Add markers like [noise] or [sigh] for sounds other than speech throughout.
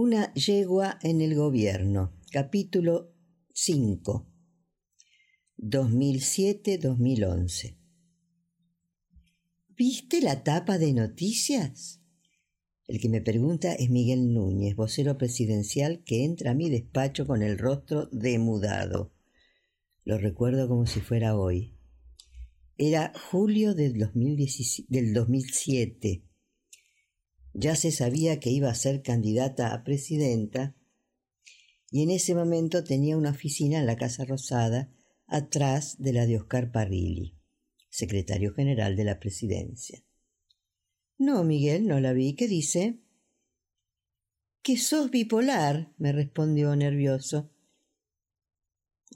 Una yegua en el gobierno, capítulo 5, 2007-2011. ¿Viste la tapa de noticias? El que me pregunta es Miguel Núñez, vocero presidencial que entra a mi despacho con el rostro demudado. Lo recuerdo como si fuera hoy. Era julio del, 2007. Ya se sabía que iba a ser candidata a presidenta y en ese momento tenía una oficina en la Casa Rosada atrás de la de Oscar Parrilli, secretario general de la presidencia. No, Miguel, no la vi. ¿Qué dice? Que sos bipolar, me respondió nervioso.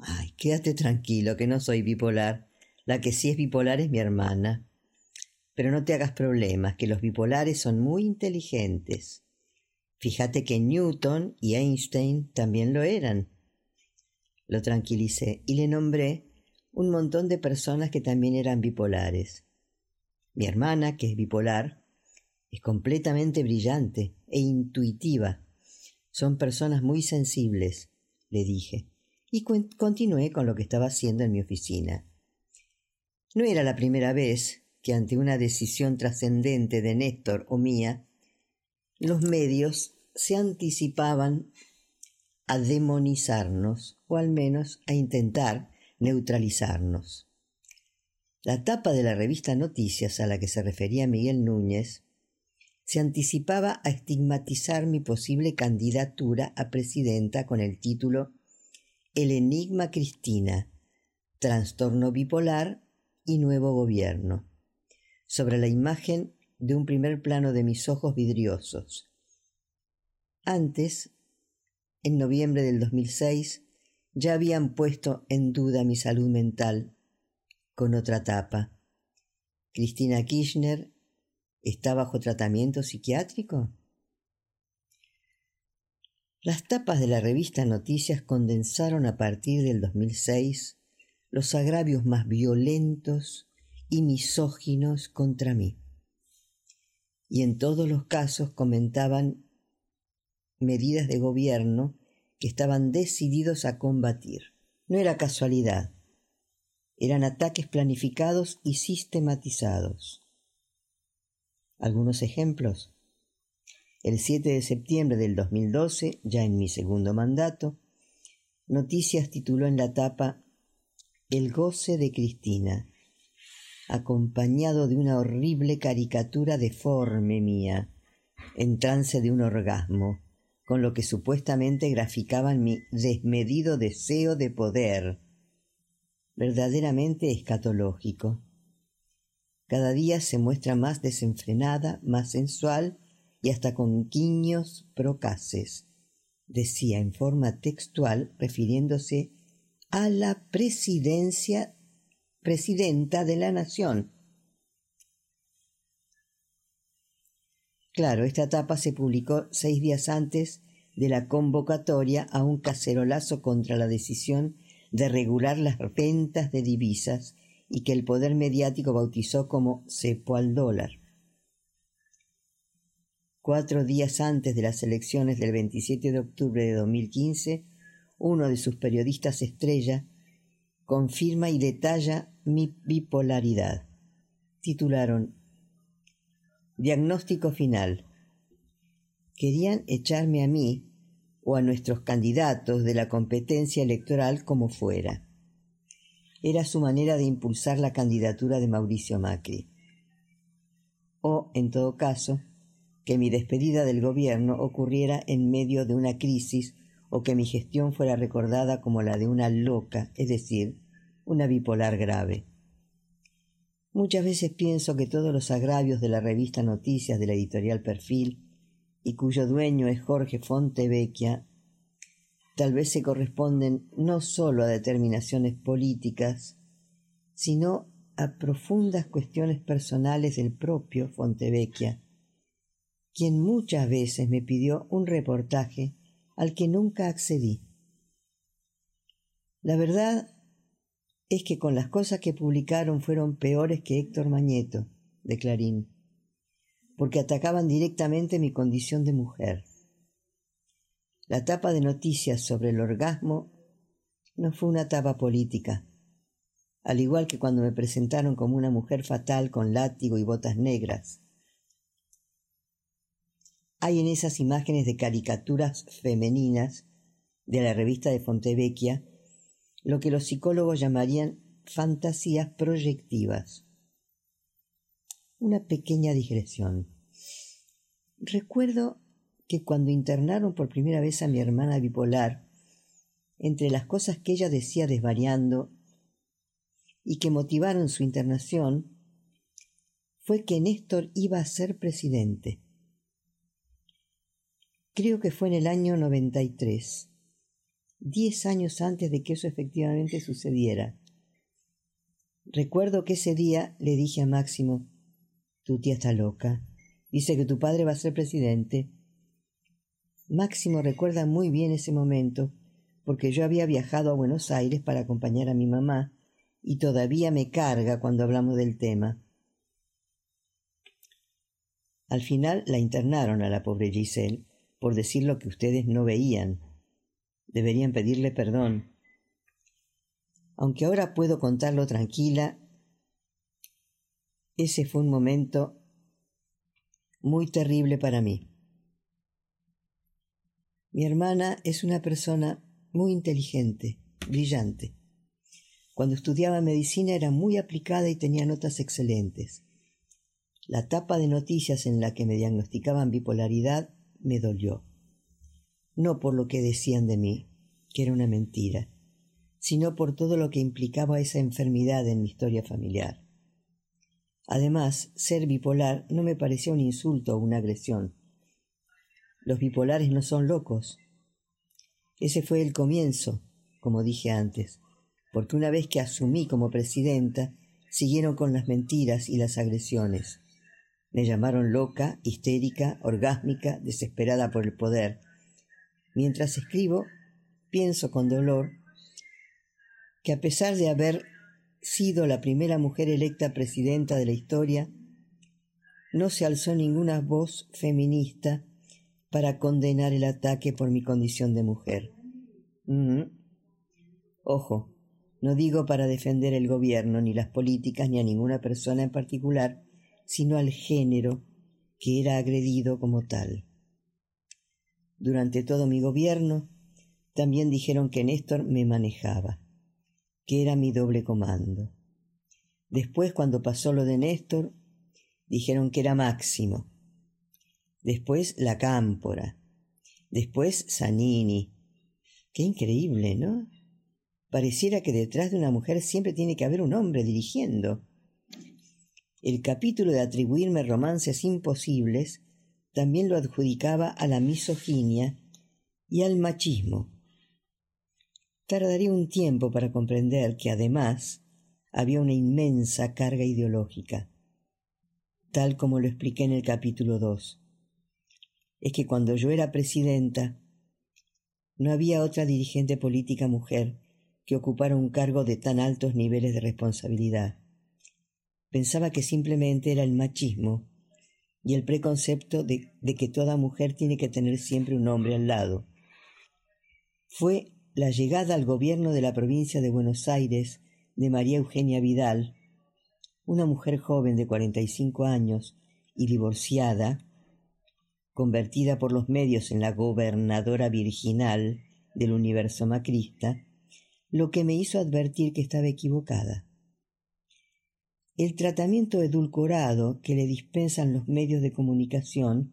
Ay, quédate tranquilo, que no soy bipolar. La que sí es bipolar es mi hermana. Pero no te hagas problemas, que los bipolares son muy inteligentes. Fíjate que Newton y Einstein también lo eran. Lo tranquilicé y le nombré un montón de personas que también eran bipolares. Mi hermana, que es bipolar, es completamente brillante e intuitiva. Son personas muy sensibles, le dije, y continué con lo que estaba haciendo en mi oficina. No era la primera vez que ante una decisión trascendente de Néstor o mía, los medios se anticipaban a demonizarnos o al menos a intentar neutralizarnos. La tapa de la revista Noticias a la que se refería Miguel Núñez se anticipaba a estigmatizar mi posible candidatura a presidenta con el título El enigma Cristina, trastorno bipolar y nuevo gobierno, sobre la imagen de un primer plano de mis ojos vidriosos. Antes, en noviembre del 2006, ya habían puesto en duda mi salud mental con otra tapa. Cristina Kirchner está bajo tratamiento psiquiátrico? Las tapas de la revista Noticias condensaron a partir del 2006 los agravios más violentos y misóginos contra mí. Y en todos los casos comentaban medidas de gobierno que estaban decididos a combatir. No era casualidad, eran ataques planificados y sistematizados. Algunos ejemplos. El 7 de septiembre del 2012, ya en mi segundo mandato, Noticias tituló en la tapa El goce de Cristina, acompañado de una horrible caricatura deforme mía, en trance de un orgasmo, con lo que supuestamente graficaban mi desmedido deseo de poder, verdaderamente escatológico. Cada día se muestra más desenfrenada, más sensual y hasta con quiños procaces, decía en forma textual refiriéndose a la presidencia presidenta de la nación. Claro, esta etapa se publicó seis días antes de la convocatoria a un cacerolazo contra la decisión de regular las ventas de divisas y que el poder mediático bautizó como cepo al dólar. Cuatro días antes de las elecciones del 27 de octubre de 2015, uno de sus periodistas estrella confirma y detalla mi bipolaridad. Titularon Diagnóstico final. Querían echarme a mí o a nuestros candidatos de la competencia electoral como fuera. Era su manera de impulsar la candidatura de Mauricio Macri. O, en todo caso, que mi despedida del gobierno ocurriera en medio de una crisis o que mi gestión fuera recordada como la de una loca, es decir, una bipolar grave. Muchas veces pienso que todos los agravios de la revista Noticias de la editorial Perfil, y cuyo dueño es Jorge Fontevecchia, tal vez se corresponden no sólo a determinaciones políticas, sino a profundas cuestiones personales del propio Fontevecchia, quien muchas veces me pidió un reportaje al que nunca accedí. La verdad es que con las cosas que publicaron fueron peores que Héctor Mañeto, de Clarín, porque atacaban directamente mi condición de mujer. La tapa de noticias sobre el orgasmo no fue una tapa política, al igual que cuando me presentaron como una mujer fatal con látigo y botas negras. Hay en esas imágenes de caricaturas femeninas de la revista de Fontevecchia lo que los psicólogos llamarían fantasías proyectivas. Una pequeña digresión. Recuerdo que cuando internaron por primera vez a mi hermana bipolar, entre las cosas que ella decía desvariando y que motivaron su internación, fue que Néstor iba a ser presidente. Creo que fue en el año 93 diez años antes de que eso efectivamente sucediera. Recuerdo que ese día le dije a Máximo, tu tía está loca, dice que tu padre va a ser presidente. Máximo recuerda muy bien ese momento, porque yo había viajado a Buenos Aires para acompañar a mi mamá, y todavía me carga cuando hablamos del tema. Al final la internaron a la pobre Giselle por decir lo que ustedes no veían deberían pedirle perdón. Aunque ahora puedo contarlo tranquila, ese fue un momento muy terrible para mí. Mi hermana es una persona muy inteligente, brillante. Cuando estudiaba medicina era muy aplicada y tenía notas excelentes. La tapa de noticias en la que me diagnosticaban bipolaridad me dolió no por lo que decían de mí, que era una mentira, sino por todo lo que implicaba esa enfermedad en mi historia familiar. Además, ser bipolar no me parecía un insulto o una agresión. Los bipolares no son locos. Ese fue el comienzo, como dije antes, porque una vez que asumí como presidenta, siguieron con las mentiras y las agresiones. Me llamaron loca, histérica, orgásmica, desesperada por el poder, Mientras escribo, pienso con dolor que a pesar de haber sido la primera mujer electa presidenta de la historia, no se alzó ninguna voz feminista para condenar el ataque por mi condición de mujer. Ojo, no digo para defender el gobierno, ni las políticas, ni a ninguna persona en particular, sino al género que era agredido como tal durante todo mi gobierno, también dijeron que Néstor me manejaba, que era mi doble comando. Después, cuando pasó lo de Néstor, dijeron que era Máximo. Después la cámpora. Después Zanini. Qué increíble, ¿no? Pareciera que detrás de una mujer siempre tiene que haber un hombre dirigiendo. El capítulo de atribuirme romances imposibles también lo adjudicaba a la misoginia y al machismo. Tardaría un tiempo para comprender que además había una inmensa carga ideológica, tal como lo expliqué en el capítulo 2. Es que cuando yo era presidenta, no había otra dirigente política mujer que ocupara un cargo de tan altos niveles de responsabilidad. Pensaba que simplemente era el machismo y el preconcepto de, que toda mujer tiene que tener siempre un hombre al lado. Fue la llegada al gobierno de la provincia de Buenos Aires de María Eugenia Vidal, una mujer joven de 45 años y divorciada, convertida por los medios en la gobernadora virginal del universo macrista, lo que me hizo advertir que estaba equivocada. El tratamiento edulcorado que le dispensan los medios de comunicación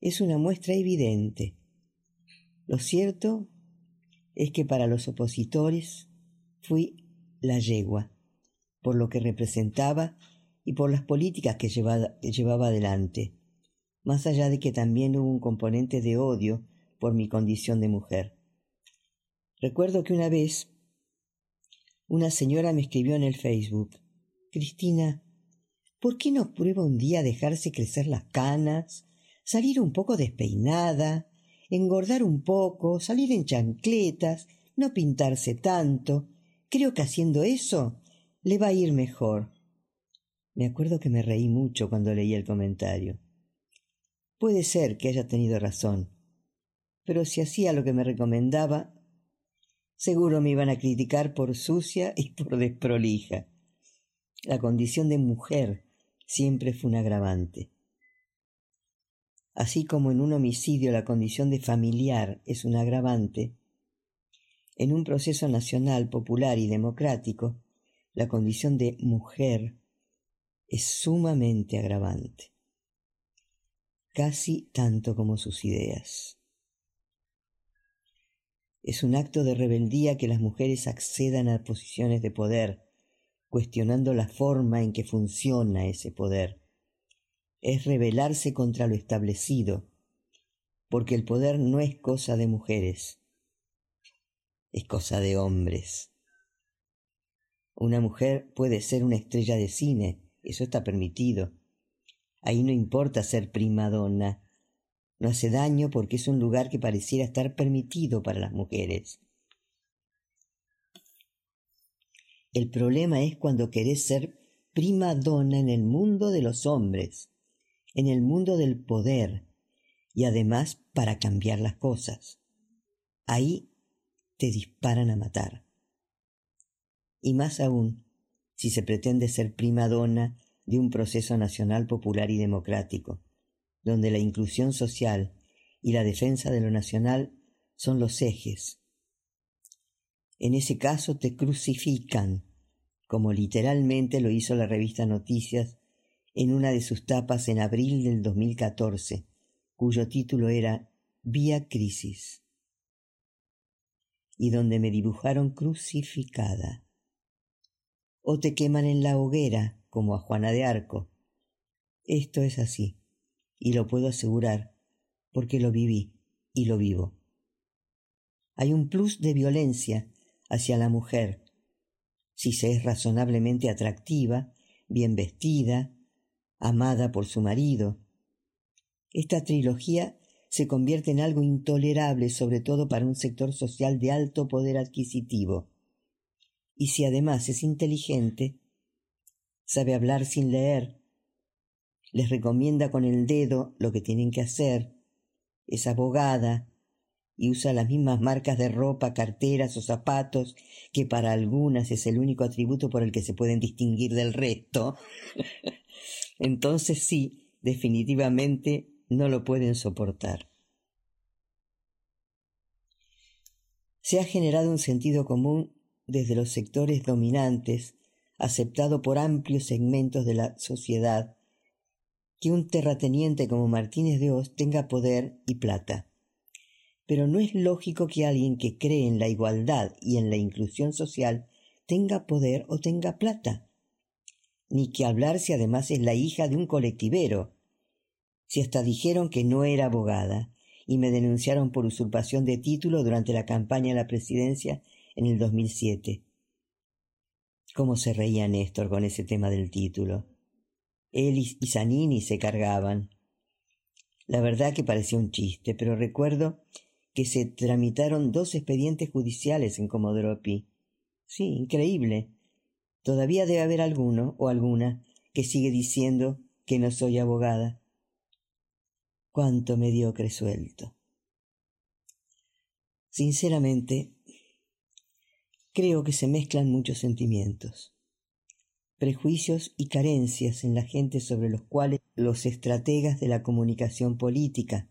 es una muestra evidente. Lo cierto es que para los opositores fui la yegua, por lo que representaba y por las políticas que llevaba, adelante, más allá de que también hubo un componente de odio por mi condición de mujer. Recuerdo que una vez una señora me escribió en el Facebook Cristina, ¿por qué no prueba un día dejarse crecer las canas, salir un poco despeinada, engordar un poco, salir en chancletas, no pintarse tanto? Creo que haciendo eso le va a ir mejor. Me acuerdo que me reí mucho cuando leí el comentario. Puede ser que haya tenido razón, pero si hacía lo que me recomendaba, seguro me iban a criticar por sucia y por desprolija. La condición de mujer siempre fue un agravante. Así como en un homicidio la condición de familiar es un agravante, en un proceso nacional, popular y democrático, la condición de mujer es sumamente agravante, casi tanto como sus ideas. Es un acto de rebeldía que las mujeres accedan a posiciones de poder, cuestionando la forma en que funciona ese poder. Es rebelarse contra lo establecido, porque el poder no es cosa de mujeres, es cosa de hombres. Una mujer puede ser una estrella de cine, eso está permitido. Ahí no importa ser prima donna. No hace daño porque es un lugar que pareciera estar permitido para las mujeres. El problema es cuando querés ser prima donna en el mundo de los hombres, en el mundo del poder, y además para cambiar las cosas. Ahí te disparan a matar. Y más aún, si se pretende ser prima donna de un proceso nacional popular y democrático, donde la inclusión social y la defensa de lo nacional son los ejes. En ese caso te crucifican como literalmente lo hizo la revista Noticias en una de sus tapas en abril del 2014, cuyo título era Vía Crisis, y donde me dibujaron crucificada. O te queman en la hoguera, como a Juana de Arco. Esto es así, y lo puedo asegurar, porque lo viví y lo vivo. Hay un plus de violencia hacia la mujer si se es razonablemente atractiva, bien vestida, amada por su marido. Esta trilogía se convierte en algo intolerable, sobre todo para un sector social de alto poder adquisitivo. Y si además es inteligente, sabe hablar sin leer, les recomienda con el dedo lo que tienen que hacer, es abogada, y usa las mismas marcas de ropa, carteras o zapatos, que para algunas es el único atributo por el que se pueden distinguir del resto, [laughs] entonces sí, definitivamente no lo pueden soportar. Se ha generado un sentido común desde los sectores dominantes, aceptado por amplios segmentos de la sociedad, que un terrateniente como Martínez de Oz tenga poder y plata Pero no es lógico que alguien que cree en la igualdad y en la inclusión social tenga poder o tenga plata. Ni que hablar si además es la hija de un colectivero. Si hasta dijeron que no era abogada y me denunciaron por usurpación de título durante la campaña a la presidencia en el 2007. ¿Cómo se reía Néstor con ese tema del título? Él y Zanini se cargaban. La verdad que parecía un chiste, pero recuerdo que se tramitaron dos expedientes judiciales en Comodoro Pi. Sí, increíble. Todavía debe haber alguno o alguna que sigue diciendo que no soy abogada. Cuánto mediocre suelto. Sinceramente, creo que se mezclan muchos sentimientos, prejuicios y carencias en la gente sobre los cuales los estrategas de la comunicación política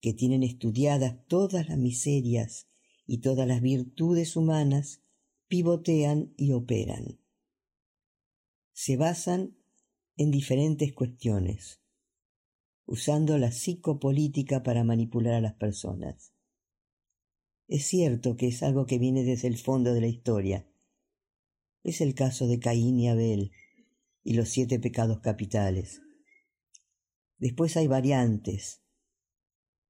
que tienen estudiadas todas las miserias y todas las virtudes humanas, pivotean y operan. Se basan en diferentes cuestiones, usando la psicopolítica para manipular a las personas. Es cierto que es algo que viene desde el fondo de la historia. Es el caso de Caín y Abel y los siete pecados capitales. Después hay variantes,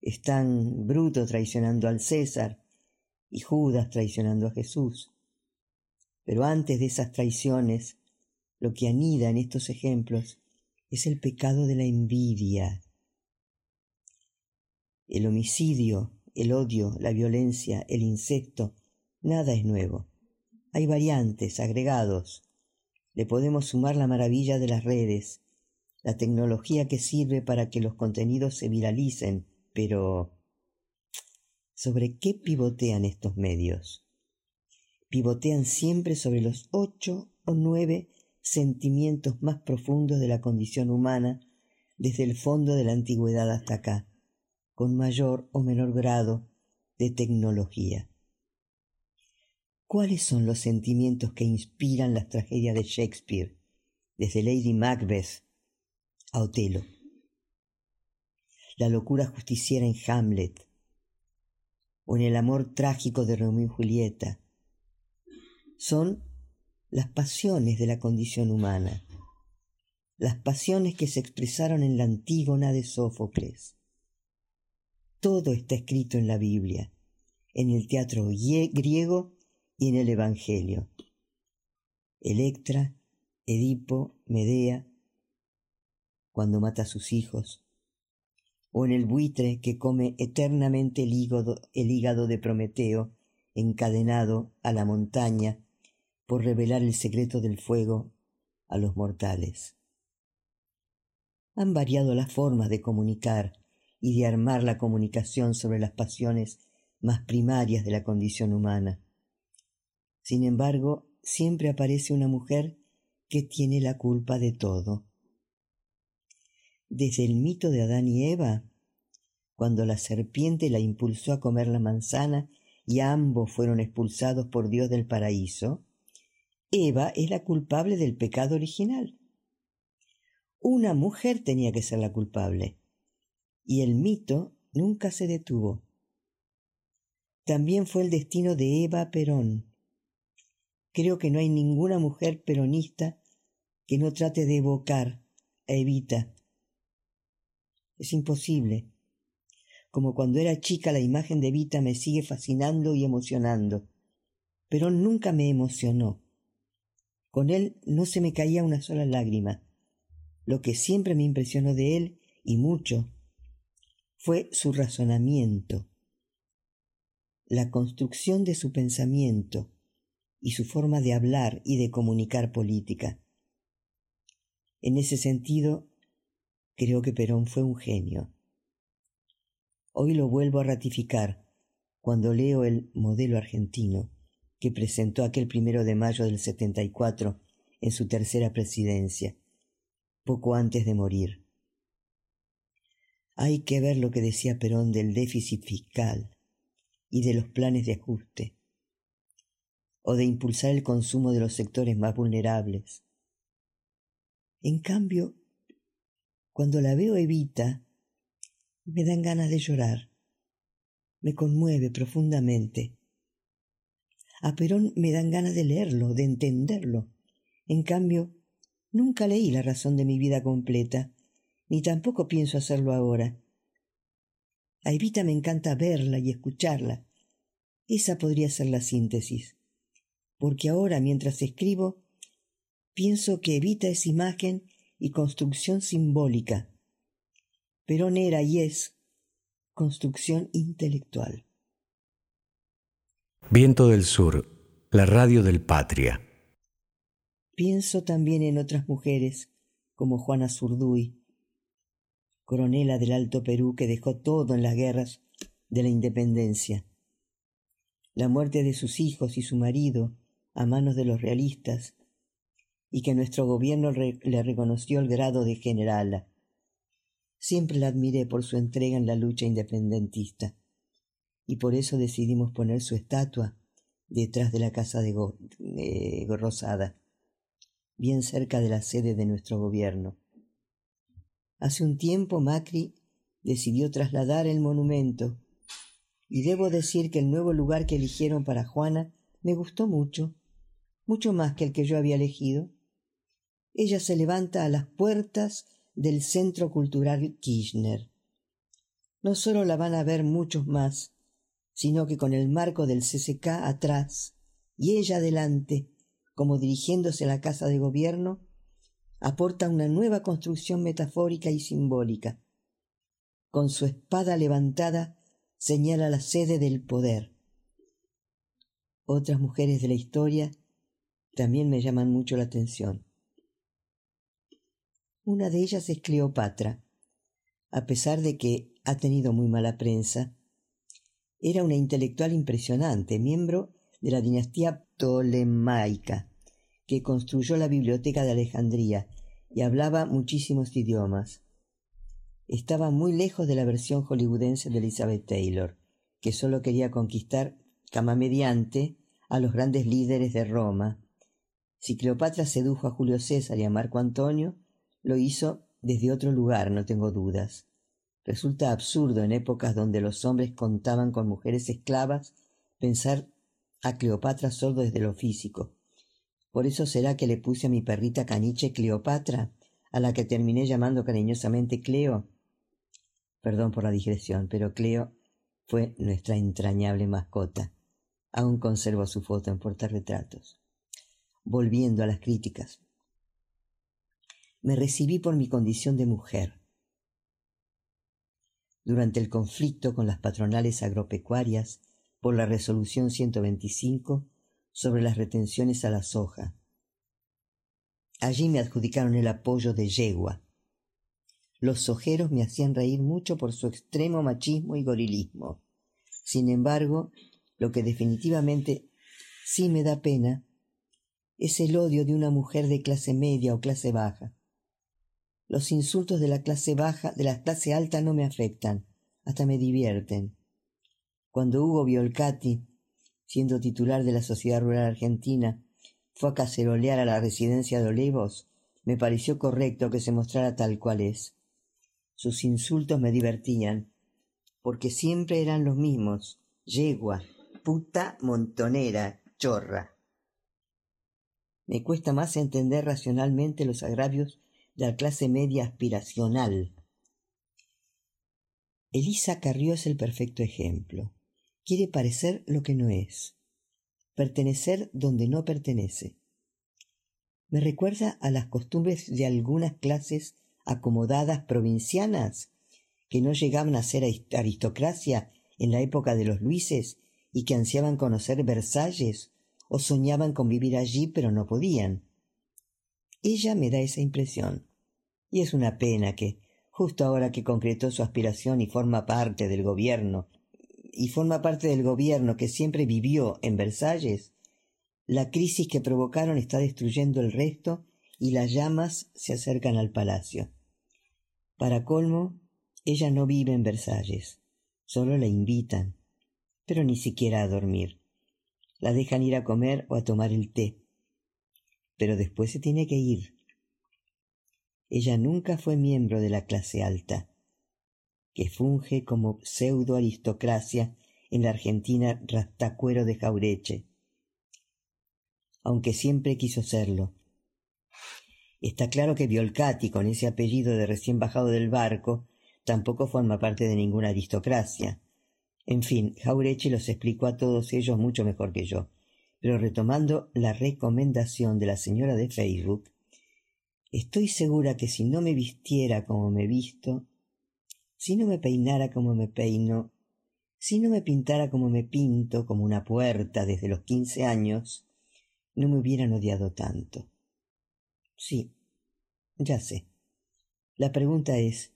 están Bruto traicionando al César y Judas traicionando a Jesús. Pero antes de esas traiciones, lo que anida en estos ejemplos es el pecado de la envidia. El homicidio, el odio, la violencia, el insecto, nada es nuevo. Hay variantes, agregados. Le podemos sumar la maravilla de las redes, la tecnología que sirve para que los contenidos se viralicen pero ¿sobre qué pivotean estos medios? Pivotean siempre sobre los ocho o nueve sentimientos más profundos de la condición humana desde el fondo de la antigüedad hasta acá, con mayor o menor grado de tecnología. ¿Cuáles son los sentimientos que inspiran las tragedias de Shakespeare, desde Lady Macbeth a Otelo? La locura justiciera en Hamlet, o en el amor trágico de Romeo y Julieta. Son las pasiones de la condición humana, las pasiones que se expresaron en la Antígona de Sófocles. Todo está escrito en la Biblia, en el teatro griego y en el Evangelio. Electra, Edipo, Medea, cuando mata a sus hijos, o en el buitre que come eternamente el hígado, el hígado de Prometeo, encadenado a la montaña por revelar el secreto del fuego a los mortales. Han variado las formas de comunicar y de armar la comunicación sobre las pasiones más primarias de la condición humana. Sin embargo, siempre aparece una mujer que tiene la culpa de todo desde el mito de Adán y Eva, cuando la serpiente la impulsó a comer la manzana y ambos fueron expulsados por Dios del paraíso, Eva es la culpable del pecado original. Una mujer tenía que ser la culpable, y el mito nunca se detuvo. También fue el destino de Eva Perón. Creo que no hay ninguna mujer peronista que no trate de evocar a Evita es imposible. Como cuando era chica la imagen de Vita me sigue fascinando y emocionando. Pero nunca me emocionó. Con él no se me caía una sola lágrima. Lo que siempre me impresionó de él, y mucho, fue su razonamiento, la construcción de su pensamiento y su forma de hablar y de comunicar política. En ese sentido, Creo que Perón fue un genio. Hoy lo vuelvo a ratificar cuando leo el modelo argentino que presentó aquel primero de mayo del 74 en su tercera presidencia, poco antes de morir. Hay que ver lo que decía Perón del déficit fiscal y de los planes de ajuste, o de impulsar el consumo de los sectores más vulnerables. En cambio, cuando la veo Evita, me dan ganas de llorar. me conmueve profundamente. A Perón me dan ganas de leerlo, de entenderlo. En cambio, nunca leí la razón de mi vida completa, ni tampoco pienso hacerlo ahora. A Evita me encanta verla y escucharla. Esa podría ser la síntesis. Porque ahora, mientras escribo, pienso que Evita es imagen y construcción simbólica. Perón era y es construcción intelectual. Viento del Sur, la radio del Patria. Pienso también en otras mujeres, como Juana Zurduy, coronela del Alto Perú que dejó todo en las guerras de la independencia. La muerte de sus hijos y su marido a manos de los realistas, y que nuestro gobierno le reconoció el grado de generala. Siempre la admiré por su entrega en la lucha independentista y por eso decidimos poner su estatua detrás de la casa de, Rosada, bien cerca de la sede de nuestro gobierno. Hace un tiempo Macri decidió trasladar el monumento y debo decir que el nuevo lugar que eligieron para Juana me gustó mucho, mucho más que el que yo había elegido. Ella se levanta a las puertas del Centro Cultural Kirchner. No solo la van a ver muchos más, sino que con el marco del CCK atrás y ella adelante, como dirigiéndose a la casa de gobierno, aporta una nueva construcción metafórica y simbólica. Con su espada levantada señala la sede del poder. Otras mujeres de la historia también me llaman mucho la atención. Una de ellas es Cleopatra. A pesar de que ha tenido muy mala prensa, era una intelectual impresionante, miembro de la dinastía ptolemaica, que construyó la Biblioteca de Alejandría y hablaba muchísimos idiomas. Estaba muy lejos de la versión hollywoodense de Elizabeth Taylor, que solo quería conquistar, cama mediante, a los grandes líderes de Roma. Si Cleopatra sedujo a Julio César y a Marco Antonio, lo hizo desde otro lugar, no tengo dudas. Resulta absurdo en épocas donde los hombres contaban con mujeres esclavas pensar a Cleopatra solo desde lo físico. Por eso será que le puse a mi perrita caniche Cleopatra, a la que terminé llamando cariñosamente Cleo. Perdón por la digresión, pero Cleo fue nuestra entrañable mascota. Aún conservo su foto en portarretratos. Volviendo a las críticas. Me recibí por mi condición de mujer durante el conflicto con las patronales agropecuarias por la resolución 125 sobre las retenciones a la soja. Allí me adjudicaron el apoyo de yegua. Los sojeros me hacían reír mucho por su extremo machismo y gorilismo. Sin embargo, lo que definitivamente sí me da pena es el odio de una mujer de clase media o clase baja. Los insultos de la clase baja, de la clase alta no me afectan, hasta me divierten. Cuando Hugo Violcati, siendo titular de la Sociedad Rural Argentina, fue a cacerolear a la residencia de Olivos, me pareció correcto que se mostrara tal cual es. Sus insultos me divertían, porque siempre eran los mismos, yegua, puta montonera, chorra. Me cuesta más entender racionalmente los agravios la clase media aspiracional. Elisa Carrió es el perfecto ejemplo. Quiere parecer lo que no es, pertenecer donde no pertenece. Me recuerda a las costumbres de algunas clases acomodadas provincianas que no llegaban a ser aristocracia en la época de los Luises y que ansiaban conocer Versalles o soñaban con vivir allí pero no podían. Ella me da esa impresión. Y es una pena que, justo ahora que concretó su aspiración y forma parte del gobierno, y forma parte del gobierno que siempre vivió en Versalles, la crisis que provocaron está destruyendo el resto y las llamas se acercan al palacio. Para colmo, ella no vive en Versalles, solo la invitan, pero ni siquiera a dormir. La dejan ir a comer o a tomar el té. Pero después se tiene que ir. Ella nunca fue miembro de la clase alta, que funge como pseudo aristocracia en la Argentina rastacuero de Jaureche, aunque siempre quiso serlo. Está claro que Violcati, con ese apellido de recién bajado del barco, tampoco forma parte de ninguna aristocracia. En fin, Jaureche los explicó a todos ellos mucho mejor que yo. Pero retomando la recomendación de la señora de Facebook, estoy segura que si no me vistiera como me visto, si no me peinara como me peino, si no me pintara como me pinto, como una puerta desde los quince años, no me hubieran odiado tanto. Sí, ya sé. La pregunta es,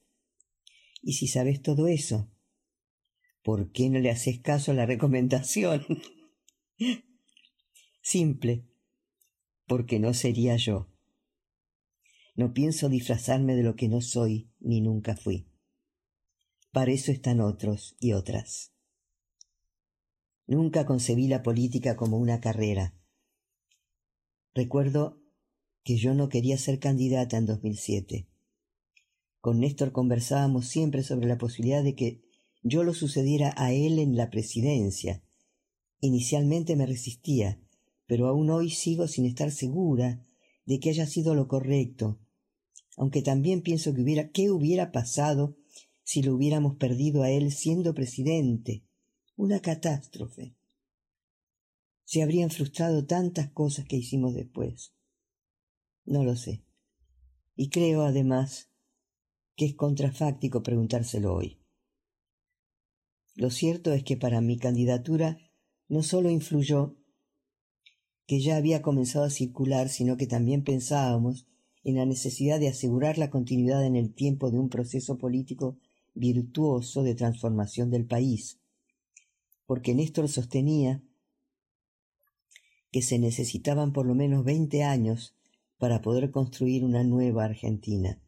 ¿y si sabes todo eso? ¿Por qué no le haces caso a la recomendación? [laughs] Simple, porque no sería yo. No pienso disfrazarme de lo que no soy ni nunca fui. Para eso están otros y otras. Nunca concebí la política como una carrera. Recuerdo que yo no quería ser candidata en 2007. Con Néstor conversábamos siempre sobre la posibilidad de que yo lo sucediera a él en la presidencia. Inicialmente me resistía, pero aún hoy sigo sin estar segura de que haya sido lo correcto, aunque también pienso que hubiera qué hubiera pasado si lo hubiéramos perdido a él siendo presidente. Una catástrofe. Se habrían frustrado tantas cosas que hicimos después. No lo sé. Y creo, además, que es contrafáctico preguntárselo hoy. Lo cierto es que para mi candidatura no solo influyó que ya había comenzado a circular, sino que también pensábamos en la necesidad de asegurar la continuidad en el tiempo de un proceso político virtuoso de transformación del país, porque Néstor sostenía que se necesitaban por lo menos veinte años para poder construir una nueva Argentina.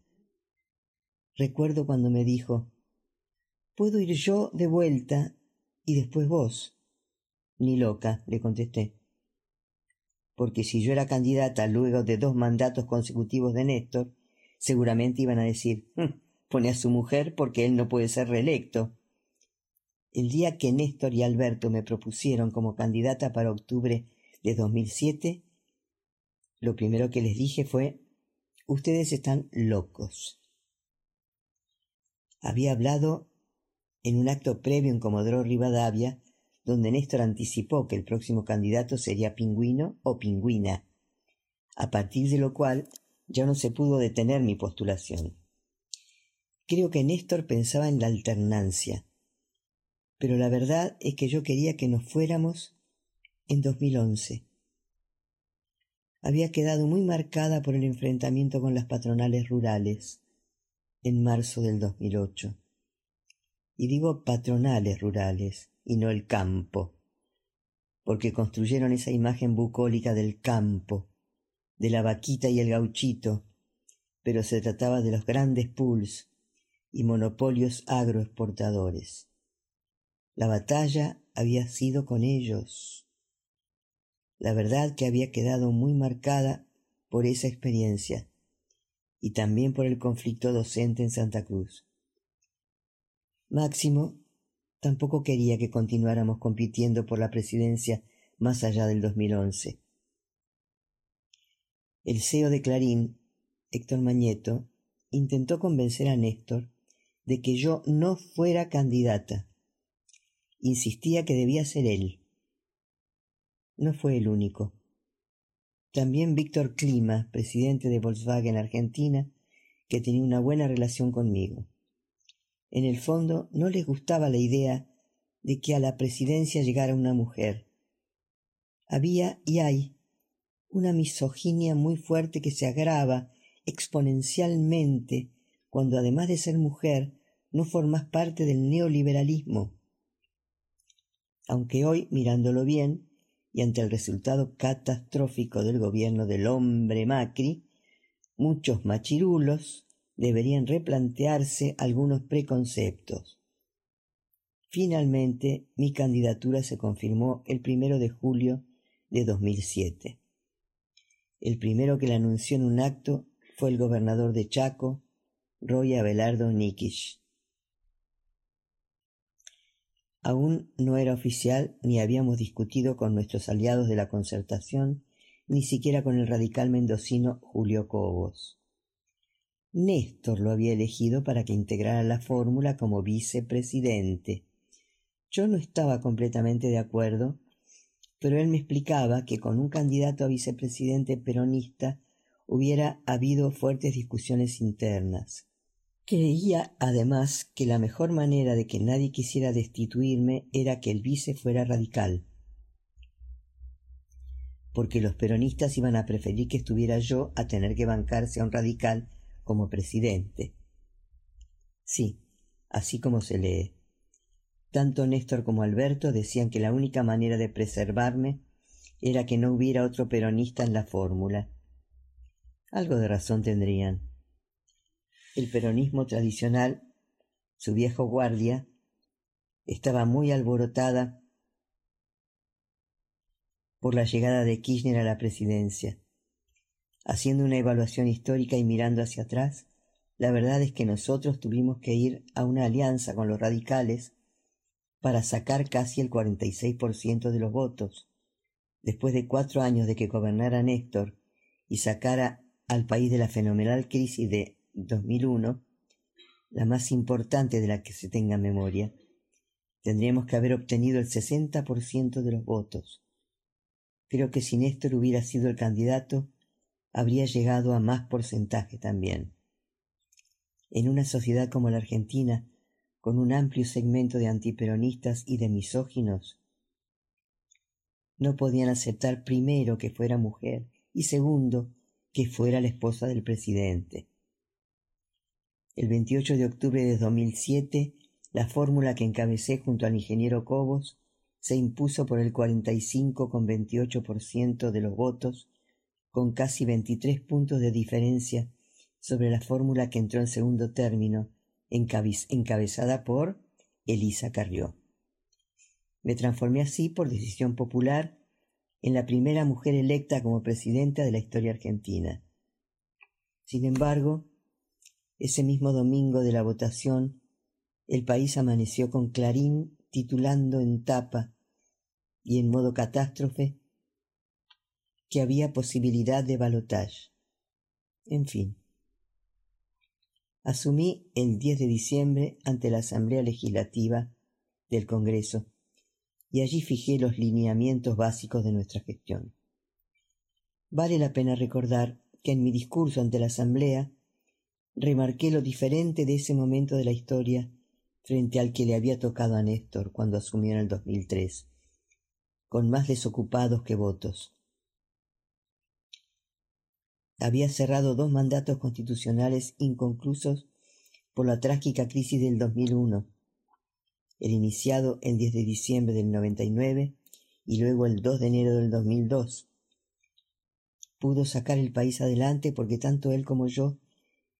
Recuerdo cuando me dijo Puedo ir yo de vuelta y después vos. Ni loca, le contesté. Porque si yo era candidata luego de dos mandatos consecutivos de Néstor, seguramente iban a decir hm, pone a su mujer porque él no puede ser reelecto. El día que Néstor y Alberto me propusieron como candidata para octubre de 2007, lo primero que les dije fue Ustedes están locos. Había hablado en un acto previo en Comodoro Rivadavia, donde Néstor anticipó que el próximo candidato sería pingüino o pingüina, a partir de lo cual ya no se pudo detener mi postulación. Creo que Néstor pensaba en la alternancia, pero la verdad es que yo quería que nos fuéramos en 2011 había quedado muy marcada por el enfrentamiento con las patronales rurales en marzo del 2008. Y digo patronales rurales y no el campo, porque construyeron esa imagen bucólica del campo, de la vaquita y el gauchito, pero se trataba de los grandes pools y monopolios agroexportadores. La batalla había sido con ellos la verdad que había quedado muy marcada por esa experiencia y también por el conflicto docente en Santa Cruz. Máximo tampoco quería que continuáramos compitiendo por la presidencia más allá del 2011. El CEO de Clarín, Héctor Mañeto, intentó convencer a Néstor de que yo no fuera candidata. Insistía que debía ser él. No fue el único. También Víctor Klima, presidente de Volkswagen Argentina, que tenía una buena relación conmigo. En el fondo no les gustaba la idea de que a la presidencia llegara una mujer. Había y hay una misoginia muy fuerte que se agrava exponencialmente cuando además de ser mujer no formas parte del neoliberalismo. Aunque hoy, mirándolo bien, y ante el resultado catastrófico del gobierno del hombre Macri, muchos machirulos deberían replantearse algunos preconceptos. Finalmente, mi candidatura se confirmó el primero de julio de 2007. El primero que la anunció en un acto fue el gobernador de Chaco, Roy Abelardo Nikish. Aún no era oficial ni habíamos discutido con nuestros aliados de la concertación, ni siquiera con el radical mendocino Julio Cobos. Néstor lo había elegido para que integrara la fórmula como vicepresidente. Yo no estaba completamente de acuerdo, pero él me explicaba que con un candidato a vicepresidente peronista hubiera habido fuertes discusiones internas. Creía además que la mejor manera de que nadie quisiera destituirme era que el vice fuera radical, porque los peronistas iban a preferir que estuviera yo a tener que bancarse a un radical como presidente. Sí, así como se lee. Tanto Néstor como Alberto decían que la única manera de preservarme era que no hubiera otro peronista en la fórmula. Algo de razón tendrían el peronismo tradicional, su viejo guardia, estaba muy alborotada por la llegada de Kirchner a la presidencia. Haciendo una evaluación histórica y mirando hacia atrás, la verdad es que nosotros tuvimos que ir a una alianza con los radicales para sacar casi el 46% de los votos. Después de cuatro años de que gobernara Néstor y sacara al país de la fenomenal crisis de 2001, la más importante de la que se tenga memoria, tendríamos que haber obtenido el 60% de los votos. Creo que si Néstor hubiera sido el candidato, habría llegado a más porcentaje también. En una sociedad como la Argentina, con un amplio segmento de antiperonistas y de misóginos, no podían aceptar primero que fuera mujer y segundo que fuera la esposa del presidente. El 28 de octubre de 2007, la fórmula que encabecé junto al ingeniero Cobos se impuso por el 45,28% de los votos, con casi 23 puntos de diferencia sobre la fórmula que entró en segundo término, encabezada por Elisa Carrió. Me transformé así, por decisión popular, en la primera mujer electa como presidenta de la historia argentina. Sin embargo, ese mismo domingo de la votación, el país amaneció con Clarín titulando en tapa y en modo catástrofe que había posibilidad de balotaje. En fin. Asumí el 10 de diciembre ante la Asamblea Legislativa del Congreso y allí fijé los lineamientos básicos de nuestra gestión. Vale la pena recordar que en mi discurso ante la Asamblea remarqué lo diferente de ese momento de la historia frente al que le había tocado a Néstor cuando asumió en el 2003, con más desocupados que votos. Había cerrado dos mandatos constitucionales inconclusos por la trágica crisis del 2001, el iniciado el 10 de diciembre del 99 y luego el 2 de enero del 2002. Pudo sacar el país adelante porque tanto él como yo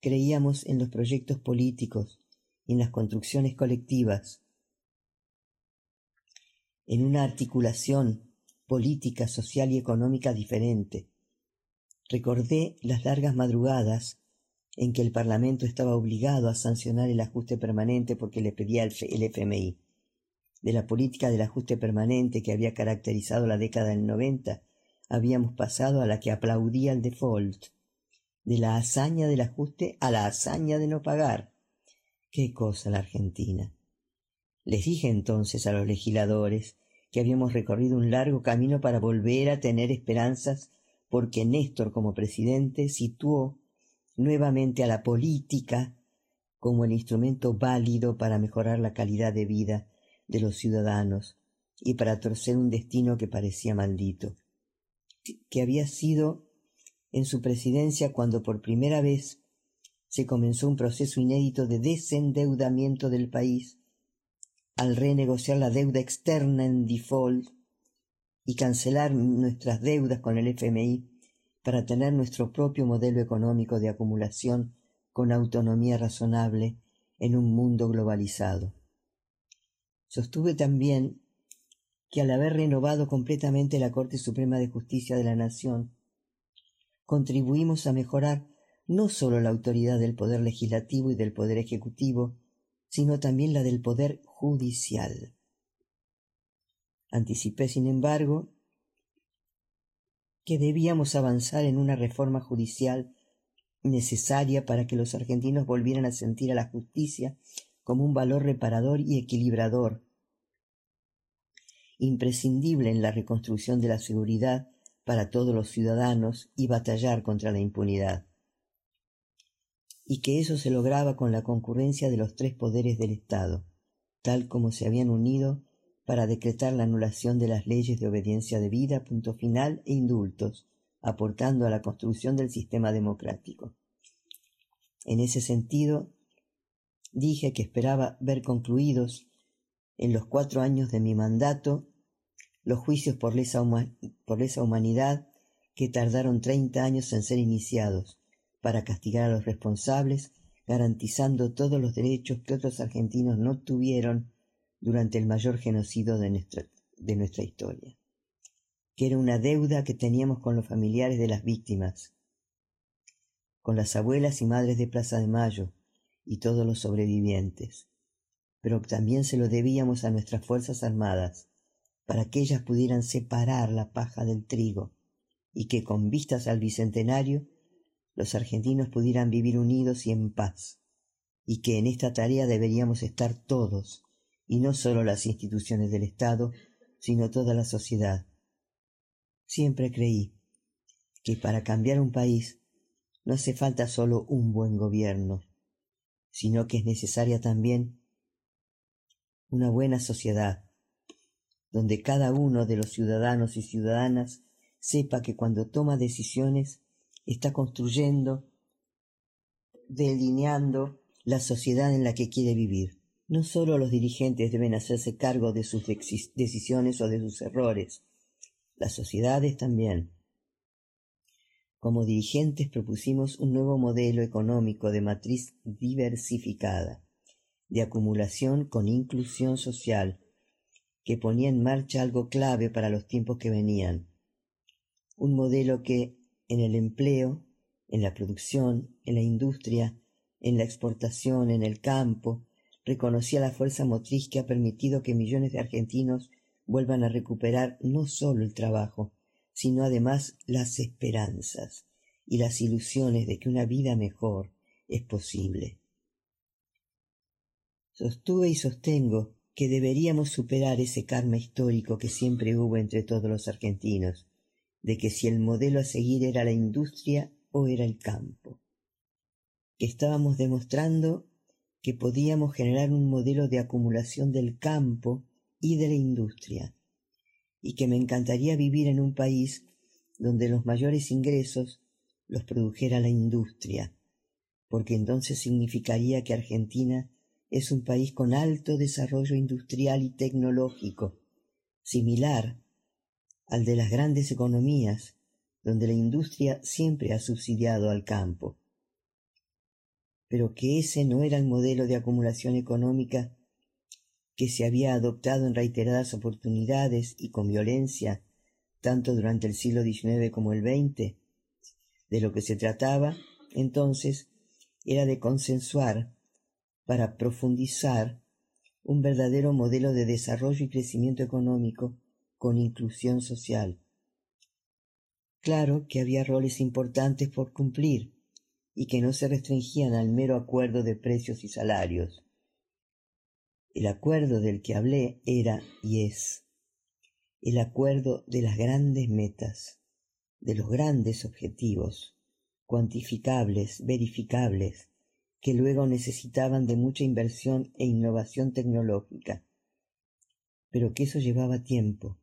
creíamos en los proyectos políticos y en las construcciones colectivas, en una articulación política, social y económica diferente. Recordé las largas madrugadas en que el Parlamento estaba obligado a sancionar el ajuste permanente porque le pedía el FMI. De la política del ajuste permanente que había caracterizado la década del 90, habíamos pasado a la que aplaudía el default, de la hazaña del ajuste a la hazaña de no pagar. Qué cosa la Argentina. Les dije entonces a los legisladores que habíamos recorrido un largo camino para volver a tener esperanzas porque Néstor como presidente situó nuevamente a la política como el instrumento válido para mejorar la calidad de vida de los ciudadanos y para torcer un destino que parecía maldito, que había sido en su presidencia cuando por primera vez se comenzó un proceso inédito de desendeudamiento del país al renegociar la deuda externa en default y cancelar nuestras deudas con el FMI para tener nuestro propio modelo económico de acumulación con autonomía razonable en un mundo globalizado. Sostuve también que al haber renovado completamente la Corte Suprema de Justicia de la Nación, contribuimos a mejorar no sólo la autoridad del poder legislativo y del poder ejecutivo, sino también la del poder judicial. Anticipé, sin embargo, que debíamos avanzar en una reforma judicial necesaria para que los argentinos volvieran a sentir a la justicia como un valor reparador y equilibrador, imprescindible en la reconstrucción de la seguridad para todos los ciudadanos y batallar contra la impunidad. Y que eso se lograba con la concurrencia de los tres poderes del Estado, tal como se habían unido para decretar la anulación de las leyes de obediencia debida, punto final e indultos, aportando a la construcción del sistema democrático. En ese sentido, dije que esperaba ver concluidos en los cuatro años de mi mandato los juicios por lesa, por lesa humanidad que tardaron treinta años en ser iniciados para castigar a los responsables, garantizando todos los derechos que otros argentinos no tuvieron durante el mayor genocidio de nuestra, de nuestra historia, que era una deuda que teníamos con los familiares de las víctimas, con las abuelas y madres de Plaza de Mayo y todos los sobrevivientes, pero también se lo debíamos a nuestras Fuerzas Armadas, para que ellas pudieran separar la paja del trigo y que con vistas al bicentenario los argentinos pudieran vivir unidos y en paz, y que en esta tarea deberíamos estar todos, y no solo las instituciones del Estado, sino toda la sociedad. Siempre creí que para cambiar un país no hace falta solo un buen gobierno, sino que es necesaria también una buena sociedad, donde cada uno de los ciudadanos y ciudadanas sepa que cuando toma decisiones está construyendo, delineando la sociedad en la que quiere vivir. No solo los dirigentes deben hacerse cargo de sus decisiones o de sus errores, las sociedades también. Como dirigentes propusimos un nuevo modelo económico de matriz diversificada, de acumulación con inclusión social, que ponía en marcha algo clave para los tiempos que venían. Un modelo que, en el empleo, en la producción, en la industria, en la exportación, en el campo, reconocía la fuerza motriz que ha permitido que millones de argentinos vuelvan a recuperar no solo el trabajo, sino además las esperanzas y las ilusiones de que una vida mejor es posible. Sostuve y sostengo que deberíamos superar ese karma histórico que siempre hubo entre todos los argentinos, de que si el modelo a seguir era la industria o era el campo, que estábamos demostrando que podíamos generar un modelo de acumulación del campo y de la industria, y que me encantaría vivir en un país donde los mayores ingresos los produjera la industria, porque entonces significaría que Argentina es un país con alto desarrollo industrial y tecnológico, similar al de las grandes economías, donde la industria siempre ha subsidiado al campo. Pero que ese no era el modelo de acumulación económica que se había adoptado en reiteradas oportunidades y con violencia, tanto durante el siglo XIX como el XX. De lo que se trataba, entonces, era de consensuar para profundizar un verdadero modelo de desarrollo y crecimiento económico con inclusión social. Claro que había roles importantes por cumplir y que no se restringían al mero acuerdo de precios y salarios. El acuerdo del que hablé era y es el acuerdo de las grandes metas, de los grandes objetivos, cuantificables, verificables, que luego necesitaban de mucha inversión e innovación tecnológica. Pero que eso llevaba tiempo,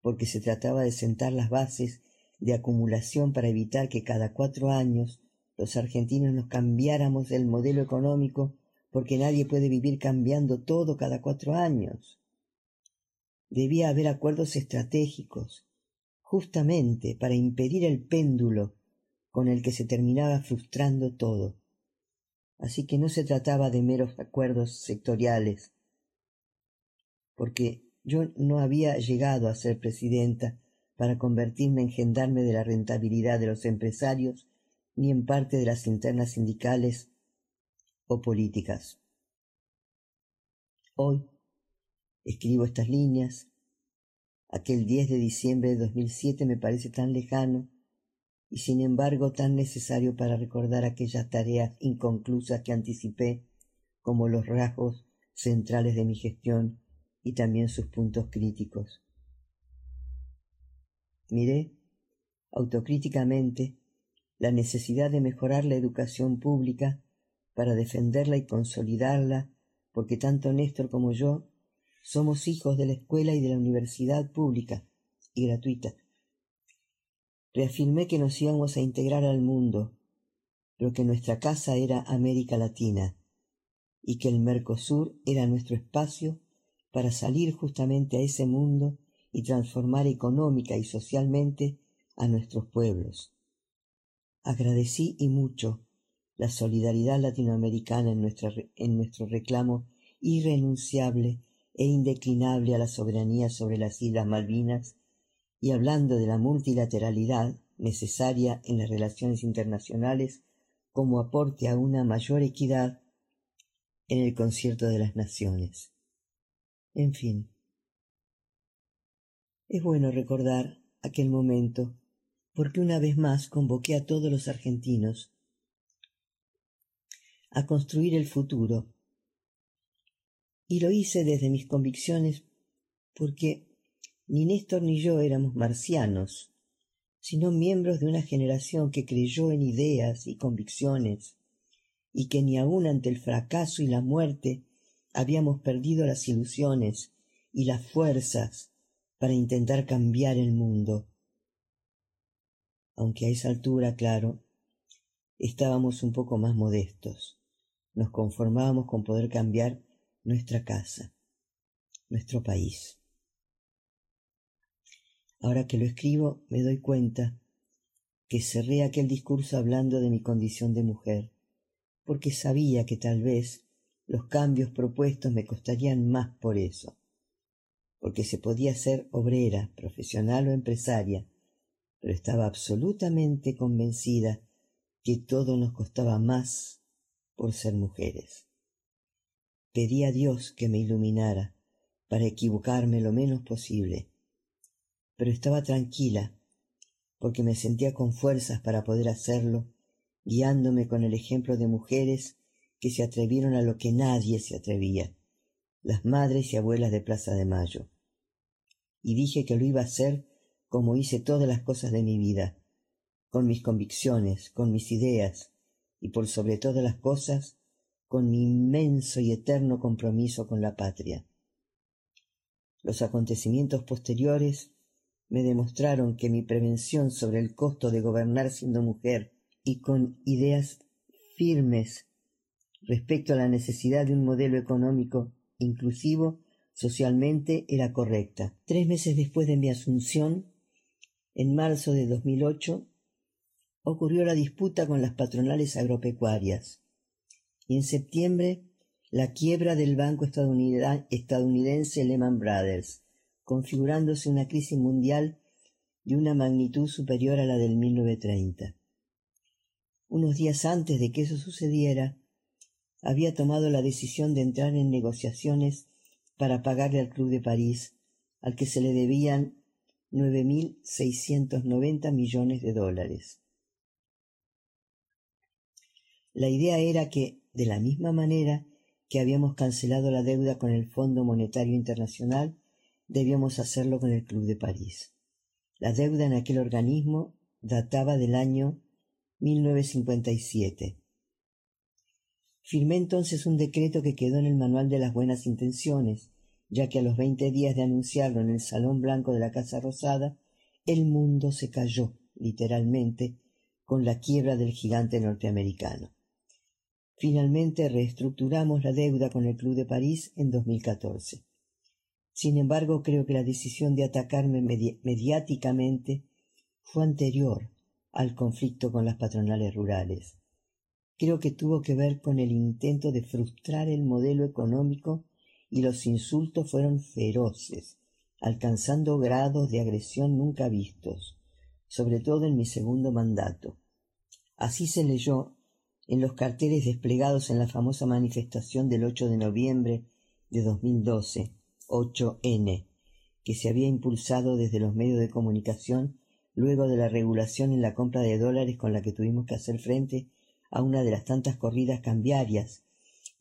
porque se trataba de sentar las bases de acumulación para evitar que cada cuatro años los argentinos nos cambiáramos el modelo económico porque nadie puede vivir cambiando todo cada cuatro años. Debía haber acuerdos estratégicos, justamente para impedir el péndulo con el que se terminaba frustrando todo así que no se trataba de meros acuerdos sectoriales, porque yo no había llegado a ser presidenta para convertirme en gendarme de la rentabilidad de los empresarios ni en parte de las internas sindicales o políticas. Hoy escribo estas líneas Aquel 10 de diciembre de 2007 me parece tan lejano y sin embargo tan necesario para recordar aquellas tareas inconclusas que anticipé como los rasgos centrales de mi gestión y también sus puntos críticos. Miré autocríticamente la necesidad de mejorar la educación pública para defenderla y consolidarla, porque tanto Néstor como yo somos hijos de la escuela y de la universidad pública y gratuita. Reafirmé que nos íbamos a integrar al mundo, pero que nuestra casa era América Latina y que el Mercosur era nuestro espacio para salir justamente a ese mundo y transformar económica y socialmente a nuestros pueblos. Agradecí y mucho la solidaridad latinoamericana en, en nuestro reclamo irrenunciable e indeclinable a la soberanía sobre las Islas Malvinas y hablando de la multilateralidad necesaria en las relaciones internacionales como aporte a una mayor equidad en el concierto de las naciones. En fin, es bueno recordar aquel momento porque una vez más convoqué a todos los argentinos a construir el futuro. Y lo hice desde mis convicciones porque ni Néstor ni yo éramos marcianos, sino miembros de una generación que creyó en ideas y convicciones, y que ni aun ante el fracaso y la muerte habíamos perdido las ilusiones y las fuerzas para intentar cambiar el mundo aunque a esa altura, claro, estábamos un poco más modestos. Nos conformábamos con poder cambiar nuestra casa, nuestro país. Ahora que lo escribo, me doy cuenta que cerré aquel discurso hablando de mi condición de mujer, porque sabía que tal vez los cambios propuestos me costarían más por eso, porque se podía ser obrera, profesional o empresaria, pero estaba absolutamente convencida que todo nos costaba más por ser mujeres. Pedí a Dios que me iluminara para equivocarme lo menos posible, pero estaba tranquila porque me sentía con fuerzas para poder hacerlo, guiándome con el ejemplo de mujeres que se atrevieron a lo que nadie se atrevía, las madres y abuelas de Plaza de Mayo. Y dije que lo iba a hacer como hice todas las cosas de mi vida, con mis convicciones, con mis ideas y por sobre todas las cosas, con mi inmenso y eterno compromiso con la patria. Los acontecimientos posteriores me demostraron que mi prevención sobre el costo de gobernar siendo mujer y con ideas firmes respecto a la necesidad de un modelo económico inclusivo socialmente era correcta. Tres meses después de mi asunción, en marzo de 2008 ocurrió la disputa con las patronales agropecuarias y en septiembre la quiebra del banco estadounidense Lehman Brothers, configurándose una crisis mundial de una magnitud superior a la del 1930. Unos días antes de que eso sucediera, había tomado la decisión de entrar en negociaciones para pagarle al Club de París, al que se le debían 9.690 millones de dólares. La idea era que, de la misma manera que habíamos cancelado la deuda con el Fondo Monetario Internacional, debíamos hacerlo con el Club de París. La deuda en aquel organismo databa del año 1957. Firmé entonces un decreto que quedó en el Manual de las Buenas Intenciones, ya que a los veinte días de anunciarlo en el Salón Blanco de la Casa Rosada, el mundo se cayó, literalmente, con la quiebra del gigante norteamericano. Finalmente reestructuramos la deuda con el Club de París en 2014. Sin embargo, creo que la decisión de atacarme mediáticamente fue anterior al conflicto con las patronales rurales. Creo que tuvo que ver con el intento de frustrar el modelo económico y los insultos fueron feroces, alcanzando grados de agresión nunca vistos, sobre todo en mi segundo mandato. Así se leyó en los carteles desplegados en la famosa manifestación del 8 de noviembre de 2012, 8N, que se había impulsado desde los medios de comunicación luego de la regulación en la compra de dólares con la que tuvimos que hacer frente a una de las tantas corridas cambiarias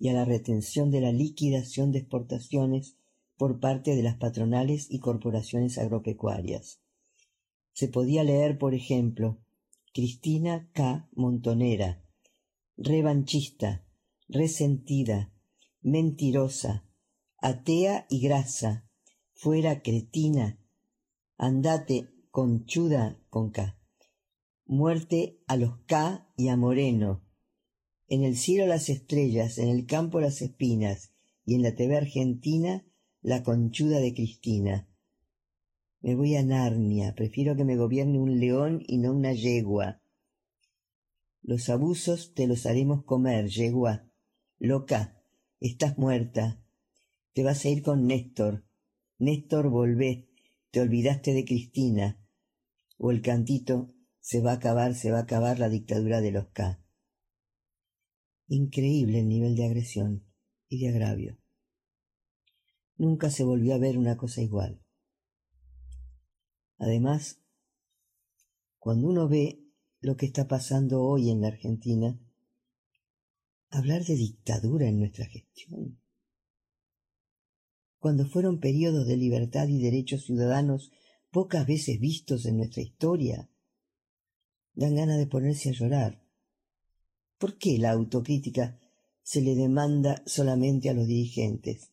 y a la retención de la liquidación de exportaciones por parte de las patronales y corporaciones agropecuarias. Se podía leer, por ejemplo, Cristina K. Montonera, revanchista, resentida, mentirosa, atea y grasa, fuera cretina, andate conchuda con K. Muerte a los K y a Moreno. En el cielo las estrellas, en el campo las espinas, y en la TV argentina la conchuda de Cristina. Me voy a Narnia, prefiero que me gobierne un león y no una yegua. Los abusos te los haremos comer, yegua. Loca, estás muerta. Te vas a ir con Néstor. Néstor, volvé. Te olvidaste de Cristina o el cantito se va a acabar, se va a acabar la dictadura de los K. Increíble el nivel de agresión y de agravio. Nunca se volvió a ver una cosa igual. Además, cuando uno ve lo que está pasando hoy en la Argentina, hablar de dictadura en nuestra gestión. Cuando fueron periodos de libertad y derechos ciudadanos pocas veces vistos en nuestra historia, dan ganas de ponerse a llorar. ¿Por qué la autocrítica se le demanda solamente a los dirigentes?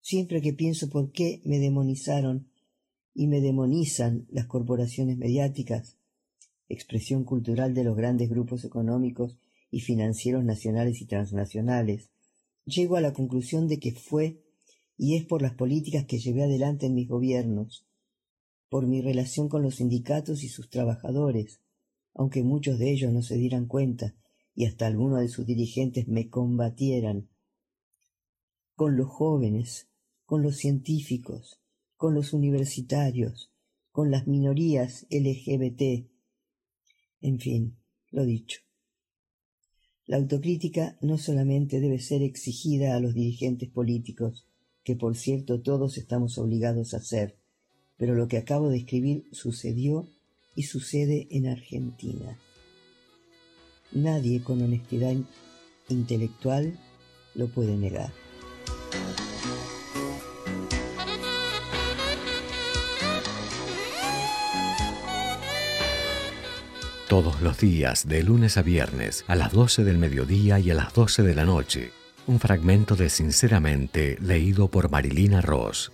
Siempre que pienso por qué me demonizaron y me demonizan las corporaciones mediáticas, expresión cultural de los grandes grupos económicos y financieros nacionales y transnacionales, llego a la conclusión de que fue y es por las políticas que llevé adelante en mis gobiernos, por mi relación con los sindicatos y sus trabajadores, aunque muchos de ellos no se dieran cuenta y hasta algunos de sus dirigentes me combatieran, con los jóvenes, con los científicos, con los universitarios, con las minorías LGBT, en fin, lo dicho. La autocrítica no solamente debe ser exigida a los dirigentes políticos, que por cierto todos estamos obligados a hacer, pero lo que acabo de escribir sucedió y sucede en Argentina. Nadie con honestidad intelectual lo puede negar. Todos los días, de lunes a viernes, a las 12 del mediodía y a las 12 de la noche un fragmento de Sinceramente leído por Marilina Ross.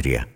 Patria.